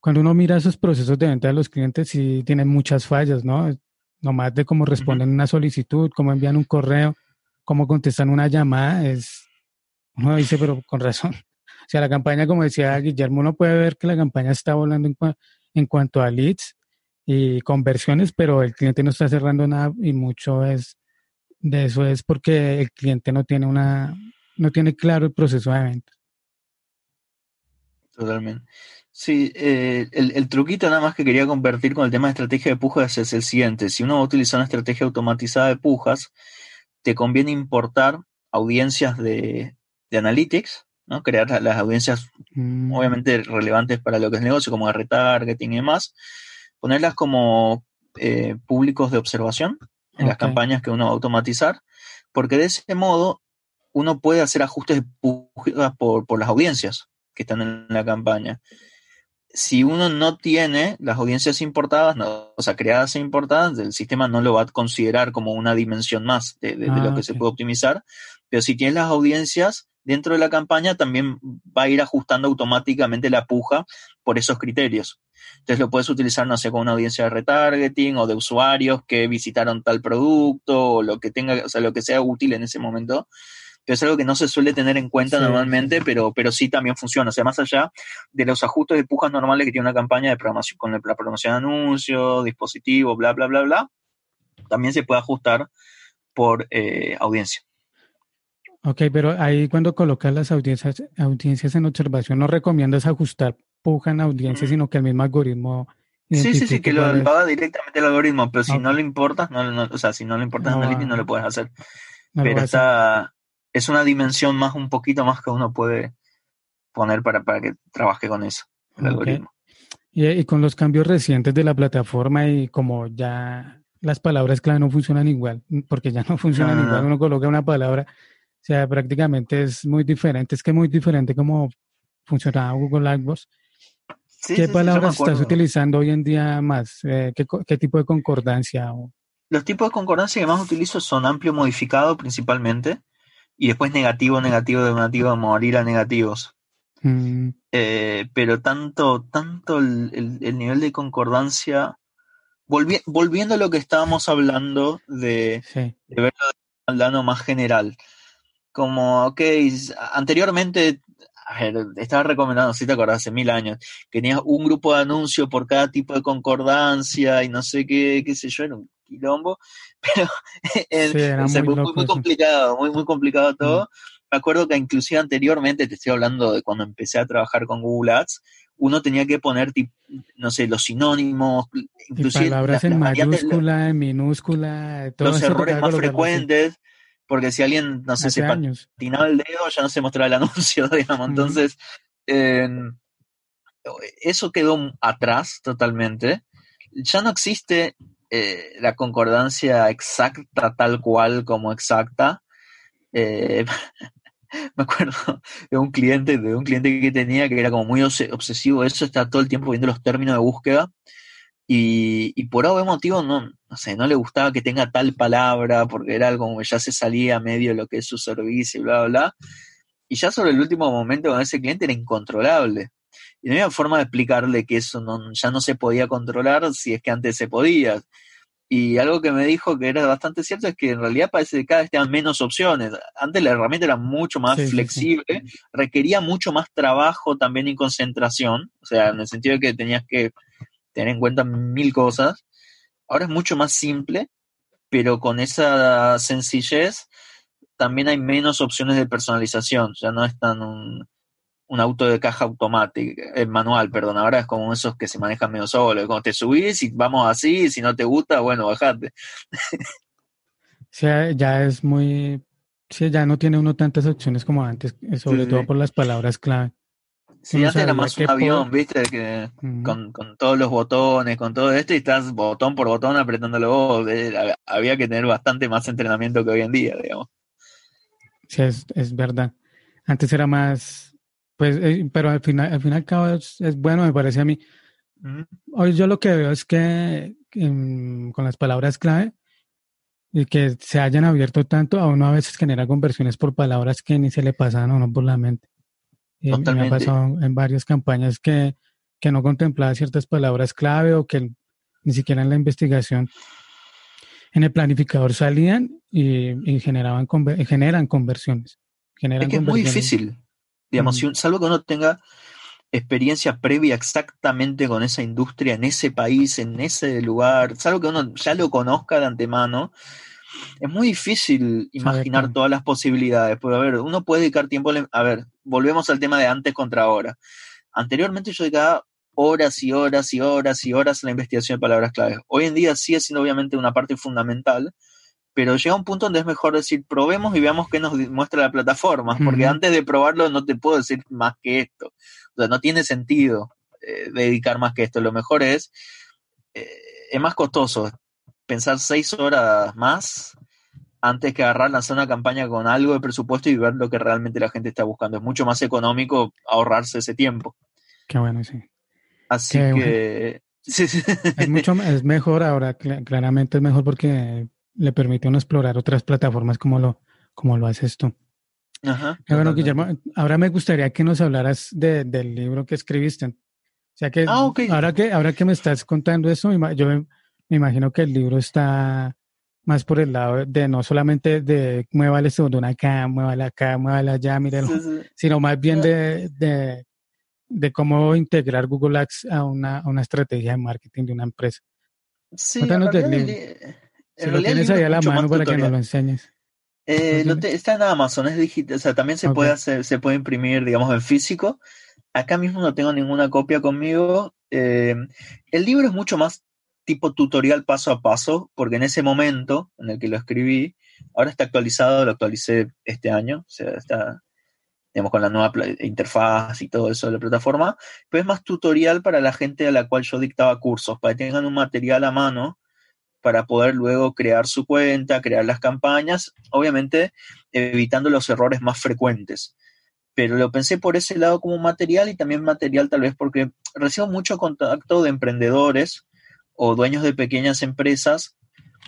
cuando uno mira esos procesos de venta de los clientes, sí tienen muchas fallas, ¿no? Nomás de cómo responden una solicitud, cómo envían un correo, cómo contestan una llamada, es, uno dice, pero con razón. O sea, la campaña, como decía Guillermo, uno puede ver que la campaña está volando en, en cuanto a leads y conversiones, pero el cliente no está cerrando nada y mucho es de eso es porque el cliente no tiene una, no tiene claro el proceso de venta. Totalmente. Sí, eh, el, truquito nada más que quería convertir con el tema de estrategia de pujas es el siguiente. Si uno va a utilizar una estrategia automatizada de pujas, te conviene importar audiencias de, Analytics, ¿no? Crear la- las audiencias Mm, obviamente relevantes para lo que es el negocio, como retargeting y demás, ponerlas como eh, públicos de observación en las campañas que uno va a automatizar, porque de ese modo uno puede hacer ajustes de pujas por, por las audiencias que están en la campaña. Si uno no tiene las audiencias importadas, no, o sea, creadas e importadas, el sistema no lo va a considerar como una dimensión más de, de- de Ah, lo que se puede optimizar. Pero si tienes las audiencias dentro de la campaña, también va a ir ajustando automáticamente la puja por esos criterios. Entonces lo puedes utilizar, no sé, con una audiencia de retargeting o de usuarios que visitaron tal producto o lo que tenga, o sea, lo que sea útil en ese momento. Pero es algo que no se suele tener en cuenta Sí, normalmente. Pero, pero sí también funciona. O sea, más allá de los ajustes de pujas normales que tiene una campaña de programación, con la programación de anuncios, dispositivos, bla, bla, bla, bla, también se puede ajustar por eh, audiencia. Ok, pero ahí cuando colocas las audiencias, audiencias en observación, no recomiendas ajustar puja en audiencia, Mm. sí que el mismo algoritmo. Sí, sí, sí, que lo, haga directamente el algoritmo, pero si no le importa, no, no- o sea, si no le importa No no lo puedes hacer. no pero es una dimensión más, un poquito más que uno puede poner para, para que trabaje con eso, el algoritmo. Y, y con los cambios recientes de la plataforma y como ya las palabras clave no funcionan igual, porque ya no funcionan igual, no. uno coloca una palabra, o sea, prácticamente es muy diferente, es que es muy diferente como funcionaba Google AdWords. Sí, ¿Qué sí, sí, palabras estás utilizando hoy en día más? Eh, ¿qué, tipo de concordancia? Los tipos de concordancia que más utilizo son amplio modificado principalmente, y después negativo, negativo, negativo, morir a negativos. Mm, Eh, pero tanto, tanto el, el- el nivel de concordancia, volvi- volviendo a lo que estábamos hablando de, de verlo al plano más general. Como, ok, anteriormente, a ver, estaba recomendando, si te acordás, hace mil años, que tenías un grupo de anuncios por cada tipo de concordancia y no sé qué, qué sé yo, era un quilombo, pero en- Sí, era o sea, muy muy, complicado, muy, muy complicado todo. Me acuerdo que inclusive anteriormente, te estoy hablando de cuando empecé a trabajar con Google Ads, uno tenía que poner, no sé, los sinónimos, y inclusive palabras las- en mayúscula, en minúscula, todo los errores más colocarlo así. Porque si alguien, no sé, Hace se años. patinaba el dedo, ya no se mostraba el anuncio, digamos. Entonces, eh, eso quedó atrás totalmente. Ya no existe eh, la concordancia exacta tal cual como exacta. Eh, me acuerdo de un cliente, de un cliente que tenía que era como muy obse- obsesivo, eso está todo el tiempo viendo los términos de búsqueda y, y por algún motivo no, no sé, no le gustaba que tenga tal palabra porque era algo como que ya se salía medio de lo que es su servicio y bla, bla, bla. Y ya sobre el último momento con ese cliente era incontrolable. Y no había forma de explicarle que eso no, ya no se podía controlar si es que antes se podía. Y algo que me dijo que era bastante cierto es que en realidad parece que cada vez tenían menos opciones. Antes la herramienta era mucho más Sí, sí, sí. flexible, requería mucho más trabajo también y concentración, o sea, en el sentido de que tenías que tener en cuenta mil cosas. Ahora es mucho más simple, pero con esa sencillez también hay menos opciones de personalización, ya no es tan un, un auto de caja automática, eh, manual, perdón, ahora es como esos que se manejan medio solo, como te subís y vamos así, si no te gusta, bueno, bajate. Sea, ya es muy, sí, ya no tiene uno tantas opciones como antes, eh, sobre Sí, todo sí. por las palabras clave. Sí, antes era más un avión, viste, que con, con todos los botones, con todo esto, y estás botón por botón apretándolo vos, eh, había que tener bastante más entrenamiento que hoy en día, digamos. Sí, es, es verdad. Antes era más, pues, eh, pero al final, al fin y al cabo es, es bueno, me parece a mí. Hoy yo lo que veo es que em, con las palabras clave y que se hayan abierto tanto, a uno a veces genera conversiones por palabras que ni se le pasan a uno por la mente. Y me ha pasado en varias campañas que, que no contemplaba ciertas palabras clave o que ni siquiera en la investigación en el planificador salían y, y generaban conver- generan conversiones. Generan Es que es muy difícil, digamos, Mm. salvo que uno tenga experiencia previa exactamente con esa industria, en ese país, en ese lugar, salvo que uno ya lo conozca de antemano, es muy difícil imaginar todas las posibilidades. Porque, a ver, uno puede dedicar tiempo, a a ver, volvemos al tema de antes contra ahora. Anteriormente yo dedicaba horas y horas y horas y horas a la investigación de palabras claves. Hoy en día sigue siendo obviamente una parte fundamental, pero llega un punto donde es mejor decir, probemos y veamos qué nos muestra la plataforma, porque antes de probarlo no te puedo decir más que esto. O sea, no tiene sentido eh, dedicar más que esto. Lo mejor es, eh, es más costoso pensar seis horas más antes que agarrar, lanzar una campaña con algo de presupuesto y ver lo que realmente la gente está buscando. Es mucho más económico ahorrarse ese tiempo. Qué bueno, sí. Así que... Es, mucho, es mejor ahora, claramente es mejor porque le permite a uno explorar otras plataformas como lo, como lo haces tú. Ajá, bueno, Guillermo, ahora me gustaría que nos hablaras del libro que escribiste. O sea que, ah, ahora que ahora que me estás contando eso, yo me, imagino que el libro está más por el lado de no solamente de muévale de una acá, muévale acá, muévale allá, míralo, sino más bien de, de, de cómo integrar Google Ads a una, a una estrategia de marketing de una empresa. Sí, Cuéntanos del libro. Si lo tienes ahí a la mano para que nos lo enseñes. Eh, está en Amazon, es digital, o sea, también se puede hacer, se puede imprimir, digamos, en físico. Acá mismo no tengo ninguna copia conmigo. Eh, el libro es mucho más tipo tutorial paso a paso, porque en ese momento en el que lo escribí, ahora está actualizado, lo actualicé este año, o sea, está, digamos, con la nueva interfaz y todo eso de la plataforma, pero es más tutorial para la gente a la cual yo dictaba cursos, para que tengan un material a mano para poder luego crear su cuenta, crear las campañas, obviamente evitando los errores más frecuentes. Pero lo pensé por ese lado como material y también material tal vez porque recibo mucho contacto de emprendedores o dueños de pequeñas empresas,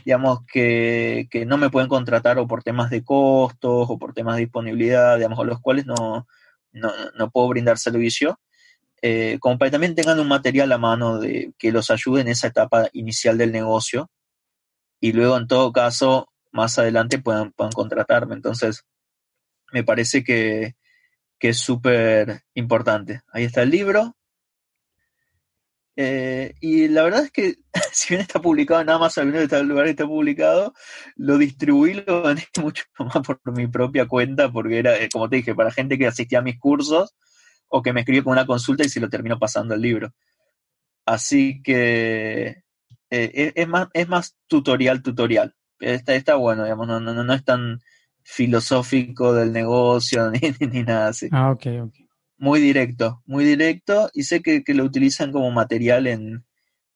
digamos, que, no me pueden contratar o por temas de costos o por temas de disponibilidad, digamos, a los cuales no, no, puedo brindar servicio. Eh, como para que también tengan un material a mano de, que los ayude en esa etapa inicial del negocio y luego en todo caso más adelante puedan, puedan contratarme. Entonces, me parece que, es súper importante. Ahí está el libro. Eh, y la verdad es que, si bien está publicado en Amazon, en el lugar está publicado, lo distribuí, lo gané mucho más por mi propia cuenta, porque era, eh, como te dije, para gente que asistía a mis cursos o que me escribió con una consulta y se lo terminó pasando el libro. Así que eh, es, más, es más tutorial, tutorial. Está, está bueno, digamos, no, no, no es tan filosófico del negocio ni, nada así. Ah, ok, ok. Muy directo, muy directo y sé que, lo utilizan como material en,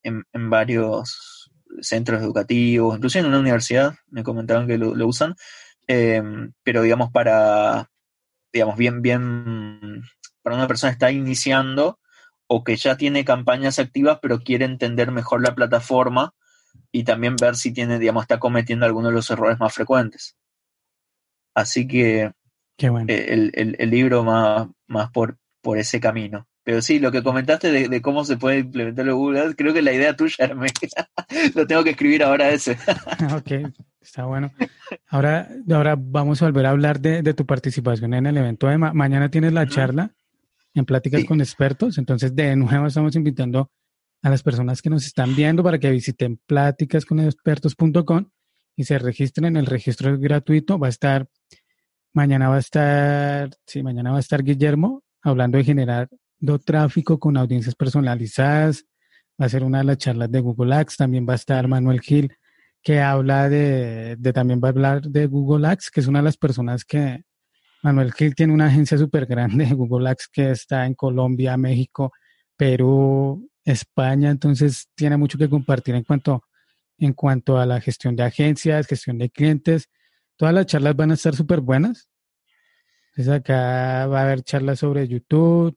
en, varios centros educativos, incluso en una universidad, me comentaron que lo, usan, em, pero digamos para, digamos, bien, bien, para una persona que está iniciando, o que ya tiene campañas activas pero quiere entender mejor la plataforma y también ver si tiene, digamos, está cometiendo algunos de los errores más frecuentes. Así que eh, el, libro más, más por, por ese camino. Pero sí, lo que comentaste de, cómo se puede implementar los Google Ads, creo que la idea tuya era lo tengo que escribir ahora ese. ok, está bueno. Ahora, ahora vamos a volver a hablar de, tu participación en el evento de mañana tienes la charla en pláticas con expertos. Entonces, de nuevo estamos invitando a las personas que nos están viendo para que visiten pláticasconexpertos.com y se registren. El registro es gratuito. Va a estar, mañana va a estar, sí, mañana va a estar Guillermo hablando de generar tráfico con audiencias personalizadas. Va a ser una de las charlas de Google Ads. También va a estar Manuel Gil, que habla de, de también va a hablar de Google Ads, que es una de las personas que, Manuel Gil tiene una agencia súper grande de Google Ads que está en Colombia, México, Perú, España, entonces tiene mucho que compartir en cuanto, en cuanto a la gestión de agencias, gestión de clientes. Todas las charlas van a estar súper buenas. Entonces acá va a haber charlas sobre YouTube,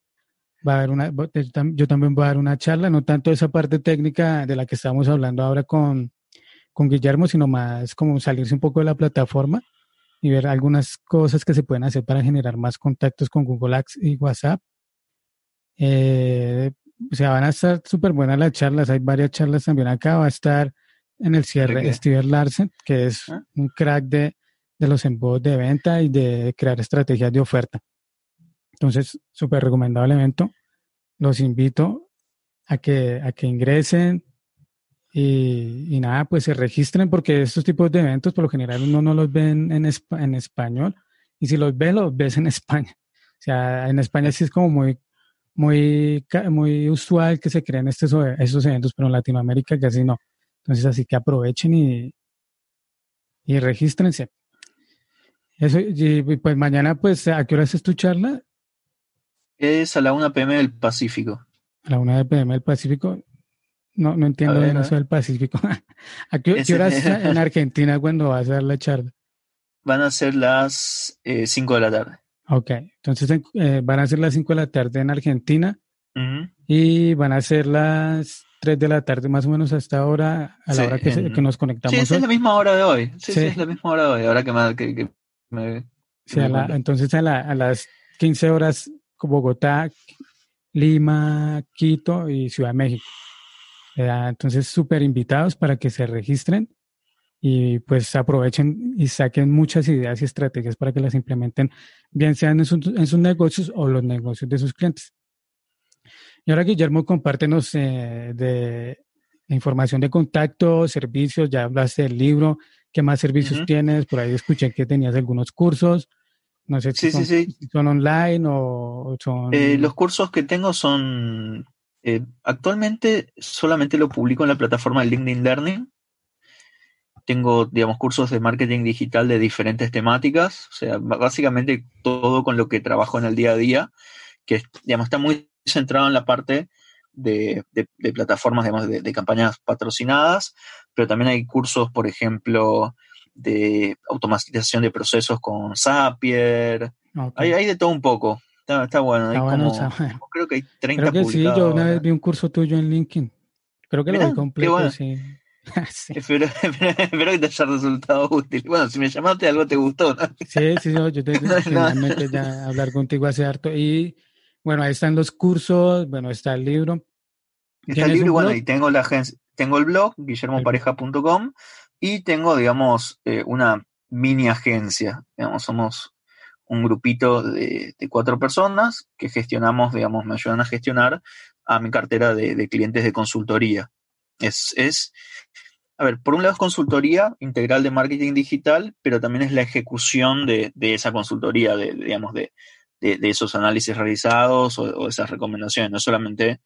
va a haber una, yo también voy a dar una charla, no tanto esa parte técnica de la que estamos hablando ahora con, con Guillermo, sino más como salirse un poco de la plataforma y ver algunas cosas que se pueden hacer para generar más contactos con Google Ads y WhatsApp. Eh, o sea, van a estar súper buenas las charlas. Hay varias charlas también acá. Va a estar en el cierre Steven Larsen, que es ah. un crack de, de los embudos de venta y de crear estrategias de oferta. Entonces, súper recomendado el evento. Los invito a que, a que ingresen, y, nada, pues se registren porque estos tipos de eventos por lo general uno no los ve en, en español y si los ve, los ves en España. O sea, en España sí es como muy, muy, muy usual que se creen estos, estos eventos, pero en Latinoamérica casi no. Entonces, así que aprovechen y, y regístrense. Eso, y pues mañana, pues, ¿a qué hora es tu charla? Es a la 1 pm del Pacífico. A la 1 pm del Pacífico. No, no entiendo bien eso del Pacífico. ¿A qué, qué hora en Argentina cuando vas a dar la charla? Van a ser las 5 eh, de la tarde. Ok, entonces eh, van a ser las 5 de la tarde en Argentina y van a ser las 3 de la tarde más o menos hasta ahora, a la hora que, nos conectamos. Sí, es la misma hora de hoy. Sí, sí, es la misma hora de hoy, ahora que me... Que, sí, entonces a, a las 15 horas Bogotá, Lima, Quito y Ciudad de México. Entonces, súper invitados para que se registren y pues aprovechen y saquen muchas ideas y estrategias para que las implementen, bien sean en, sus negocios o los negocios de sus clientes. Y ahora, Guillermo, compártenos eh, de información de contacto, servicios, ya hablaste del libro, ¿qué más servicios tienes? Por ahí escuché que tenías algunos cursos. No sé si son, online o son... Eh, los cursos que tengo son... Eh, actualmente solamente lo publico en la plataforma de LinkedIn Learning. Tengo, digamos, cursos de marketing digital de diferentes temáticas. O sea, básicamente todo con lo que trabajo en el día a día, que, digamos, está muy centrado en la parte de, plataformas, digamos, de, de campañas patrocinadas, pero también hay cursos, por ejemplo, de automatización de procesos con Zapier. Hay, hay, de todo un poco. Está, bueno. Creo que hay 30 creo que Sí, yo una vez vi un curso tuyo en LinkedIn. Creo que lo vi completo, sí. Espero, espero, que te haya resultado útil. Bueno, si me llamaste, algo te gustó, ¿no? Sí, sí, yo, yo te finalmente ya hablar contigo hace harto. Y bueno, ahí están los cursos, bueno, está el libro. Está el libro, y bueno, y tengo la agencia, tengo el blog, guillermopareja.com, y tengo, digamos, eh, una mini agencia. Digamos, somos un grupito de, cuatro personas que gestionamos, digamos, me ayudan a gestionar a mi cartera de, clientes de consultoría. Es, es, a ver, por un lado es consultoría integral de marketing digital, pero también es la ejecución de, esa consultoría, de, digamos, de, esos análisis realizados o, esas recomendaciones, no solamente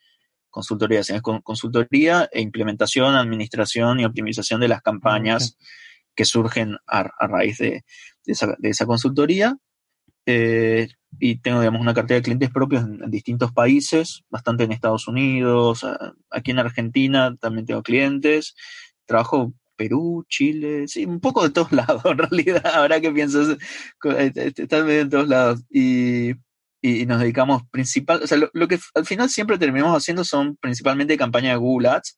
consultoría, sino consultoría e implementación, administración y optimización de las campañas que surgen a, raíz de, esa, consultoría. Eh, y tengo, digamos, una cartera de clientes propios en, distintos países, bastante en Estados Unidos, aquí en Argentina también tengo clientes, trabajo Perú, Chile, sí, un poco de todos lados, en realidad, ahora que piensas, eh, eh, están medio en todos lados. Y y, nos dedicamos principal, o sea, lo, que al final siempre terminamos haciendo son principalmente campañas de Google Ads,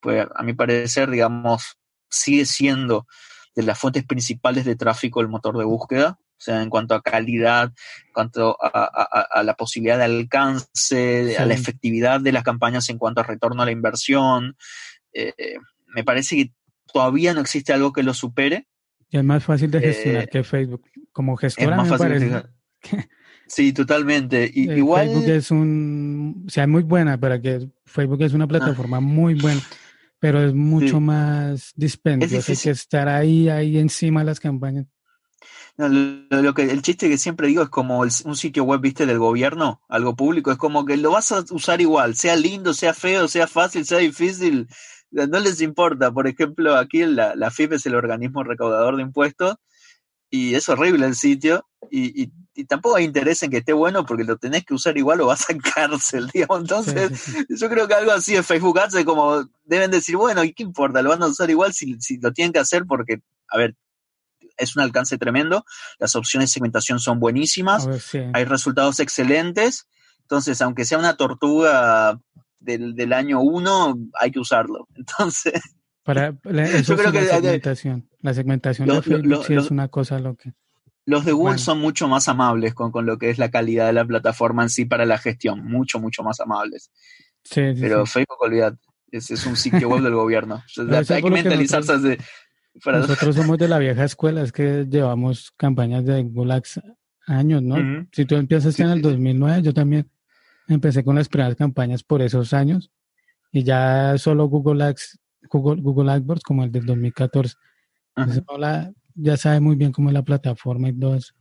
pues a mi parecer, digamos, sigue siendo de las fuentes principales de tráfico el motor de búsqueda, o sea, en cuanto a calidad, en cuanto a, la posibilidad de alcance, a la efectividad de las campañas en cuanto a retorno a la inversión. Eh, me parece que todavía no existe algo que lo supere. Y es más fácil de gestionar eh, que Facebook. Como gestora me parece Sí, totalmente. Y, eh, igual... Facebook es un, o sea, es muy buena para que Facebook es una ah. plataforma muy buena, pero es mucho más dispendio, hay que estar ahí, ahí encima de las campañas. lo, que el chiste que siempre digo es como un sitio web, viste, del gobierno, algo público, es como que lo vas a usar igual, sea lindo, sea feo, sea fácil, sea difícil, no les importa. Por ejemplo, aquí la, la FIP es el organismo recaudador de impuestos y es horrible el sitio y, tampoco hay interés en que esté bueno porque lo tenés que usar igual o vas a cárcel, digamos. Entonces, yo creo que algo así de Facebook Ads como deben decir, bueno, ¿y qué importa? Lo van a usar igual si, lo tienen que hacer porque, a ver, es un alcance tremendo, las opciones de segmentación son buenísimas, hay resultados excelentes, entonces, aunque sea una tortuga del, del año uno, hay que usarlo. Entonces... Para eso Yo creo que la segmentación, la segmentación de Facebook sí es una cosa lo que. Los de Google son mucho más amables con, lo que es la calidad de la plataforma en sí para la gestión, mucho, mucho más amables. Sí, Pero Facebook, olvídate, es, es, un sitio web del gobierno. hay que mentalizarse. Nosotros, para... nosotros somos de la vieja escuela, es que llevamos campañas de Google Ads años, ¿no? Si tú empiezas en el 2009, yo también empecé con las primeras campañas por esos años y ya solo Google Ads Google, Google AdWords como el del 2014. Ya sabe muy bien cómo es la plataforma y todo eso.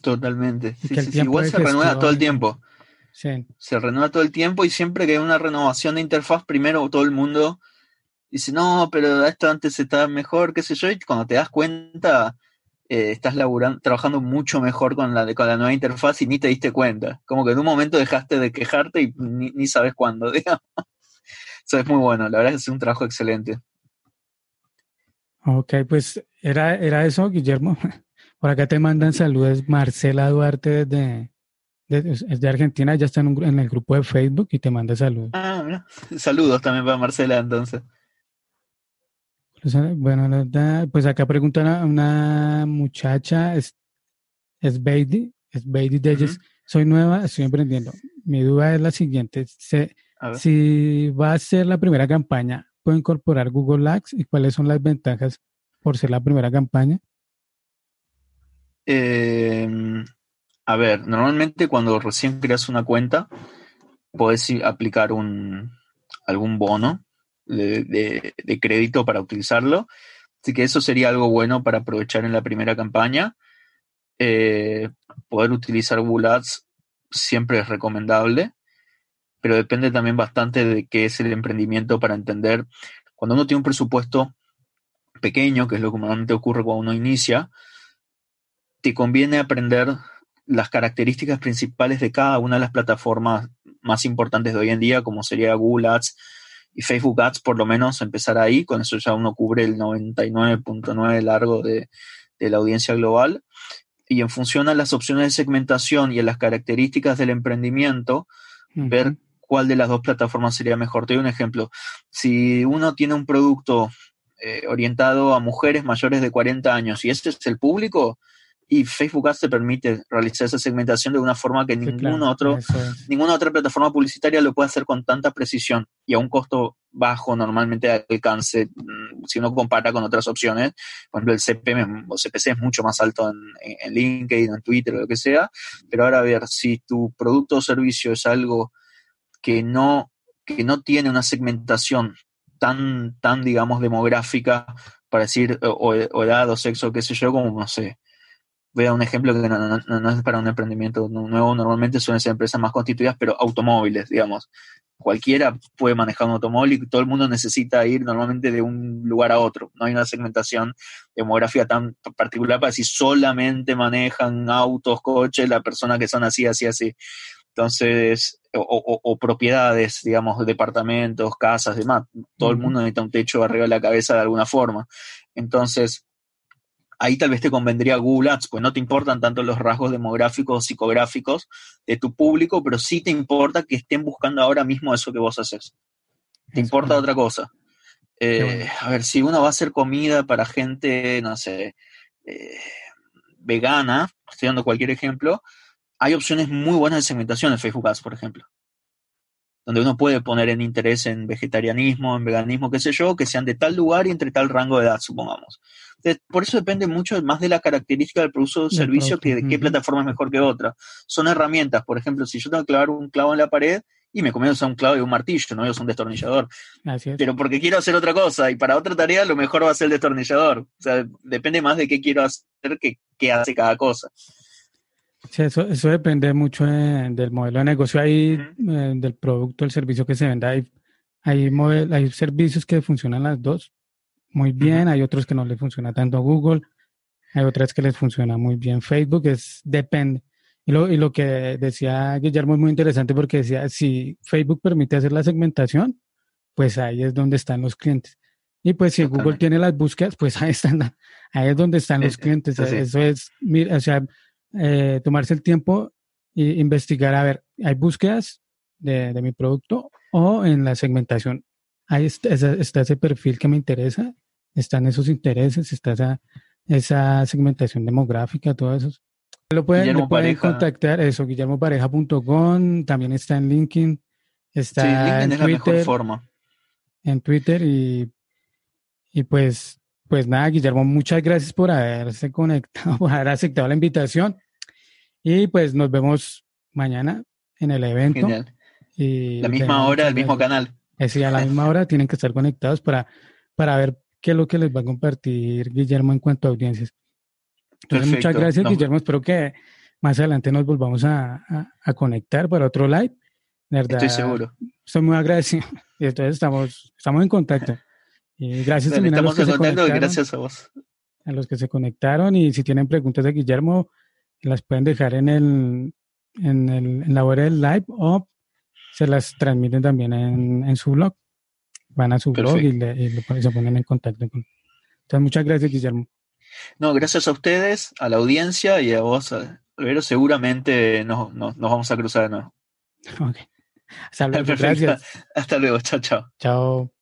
Totalmente. igual se renueva todo el tiempo. Se renueva todo el tiempo y siempre que hay una renovación de interfaz, primero todo el mundo dice, no, pero esto antes estaba mejor, qué sé yo, y cuando te das cuenta, eh, estás laburando, trabajando mucho mejor con la, con la nueva interfaz y ni te diste cuenta. Como que en un momento dejaste de quejarte y ni, ni sabes cuándo, digamos. Eso es muy bueno, la verdad es que es un trabajo excelente. Ok, pues era, era eso, Guillermo. Por acá te mandan saludos Marcela Duarte desde, es de Argentina, ya está en, en, el grupo de Facebook y te manda saludos. Ah. Saludos también para Marcela entonces. Pues, bueno, pues acá preguntan a una muchacha, es, es Beidi, es Beidi de ellos. Soy nueva, estoy emprendiendo. Mi duda es la siguiente. Se, si va a ser la primera campaña, ¿puedo incorporar Google Ads y cuáles son las ventajas por ser la primera campaña? Eh, a ver, normalmente cuando recién creas una cuenta, puedes aplicar un, algún bono de, de, de, crédito para utilizarlo. Así que eso sería algo bueno para aprovechar en la primera campaña. Eh, poder utilizar Google Ads siempre es recomendable, pero depende también bastante de qué es el emprendimiento para entender. Cuando uno tiene un presupuesto pequeño, que es lo que normalmente ocurre cuando uno inicia, te conviene aprender las características principales de cada una de las plataformas más importantes de hoy en día, como sería Google Ads y Facebook Ads, por lo menos empezar ahí, con eso ya uno cubre el 99.9 largo de, de, la audiencia global. Y en función a las opciones de segmentación y a las características del emprendimiento, uh -huh. ver cuál de las dos plataformas sería mejor. Te doy un ejemplo. Si uno tiene un producto eh, orientado a mujeres mayores de 40 años y este es el público, y Facebook Ads te permite realizar esa segmentación de una forma que sí, ningún claro, otro, es. ninguna otra plataforma publicitaria lo puede hacer con tanta precisión y a un costo bajo normalmente de alcance mm, si uno compara con otras opciones. Por ejemplo, el CPM o CPC es mucho más alto en, en LinkedIn, en Twitter o lo que sea. Pero ahora a ver, si tu producto o servicio es algo que no, que no tiene una segmentación tan, tan digamos, demográfica para decir o, edad o sexo, qué sé yo, como, no sé, voy a un ejemplo que no, es para un emprendimiento nuevo, normalmente suelen ser empresas más constituidas, pero automóviles, digamos. Cualquiera puede manejar un automóvil y todo el mundo necesita ir normalmente de un lugar a otro. No hay una segmentación demográfica tan particular para si solamente manejan autos, coches, la persona que son así, así, así. Entonces, o, propiedades, digamos, departamentos, casas, demás. Todo uh -huh. el mundo necesita un techo arriba de la cabeza de alguna forma. Entonces, ahí tal vez te convendría Google Ads, pues no te importan tanto los rasgos demográficos o psicográficos de tu público, pero sí te importa que estén buscando ahora mismo eso que vos haces. Te importa bueno. otra cosa. Eh, bueno. A ver, si uno va a hacer comida para gente, no sé, eh, vegana, estoy dando cualquier ejemplo, hay opciones muy buenas de segmentación en Facebook Ads, por ejemplo donde uno puede poner en interés en vegetarianismo, en veganismo, qué sé yo, que sean de tal lugar y entre tal rango de edad, supongamos. Entonces, por eso depende mucho más de la característica del producto o servicio que de qué uh -huh. plataforma es mejor que otra. Son herramientas, por ejemplo, si yo tengo que clavar un clavo en la pared y me comienzo a usar un clavo y un martillo, no usar un destornillador. Pero porque quiero hacer otra cosa y para otra tarea lo mejor va a ser el destornillador. O sea, depende más de qué quiero hacer que qué hace cada cosa. Sí, eso, eso depende mucho de, del modelo de negocio ahí, uh -huh. eh, del producto, el servicio que se venda. Hay, hay, model, hay servicios que funcionan las dos muy bien, uh -huh. hay otros que no les funciona tanto a Google, hay otras que les funciona muy bien Facebook, es depende. Y lo, y lo que decía Guillermo es muy interesante porque decía, si Facebook permite hacer la segmentación, pues ahí es donde están los clientes. Y pues si Totalmente. Google tiene las búsquedas, pues ahí están, ahí es donde están los clientes. Sí. Eso es, mira, o sea, eh, tomarse el tiempo e investigar, a ver, ¿hay búsquedas de, de mi producto o en la segmentación? Ahí está, está, ese perfil que me interesa, están esos intereses, está esa, esa segmentación demográfica, todo eso. Lo pueden, lo pueden contactar, eso, guillermopareja.com, también está en LinkedIn, está sí, LinkedIn en es Twitter, la mejor forma. En Twitter y, y pues, pues nada, Guillermo, muchas gracias por haberse conectado, por haber aceptado la invitación. Y pues nos vemos mañana en el evento. Genial. Y la misma hora, el mismo canal. Es decir, a la misma hora tienen que estar conectados para, para ver qué es lo que les va a compartir Guillermo en cuanto a audiencias. Entonces, Perfecto. muchas gracias, no. Guillermo. Espero que más adelante nos volvamos a, a, a conectar para otro live. De verdad, estoy seguro. Estoy muy agradecido. Y entonces estamos, estamos en contacto. Y gracias también a los que se conectaron. gracias a vos. a los que se conectaron y si tienen preguntas de Guillermo, las pueden dejar en el en, el, en la hora del live o se las transmiten también en, en su blog. Van a su blog y, le, y lo- se ponen en contacto con. Entonces, muchas gracias, Guillermo. No, gracias a ustedes, a la audiencia y a vos, Alvero. Seguramente nos, nos, nos vamos a cruzar de nuevo. Ok. Hasta luego, Perfecto. gracias. Hasta luego. Chao, chao. Chao.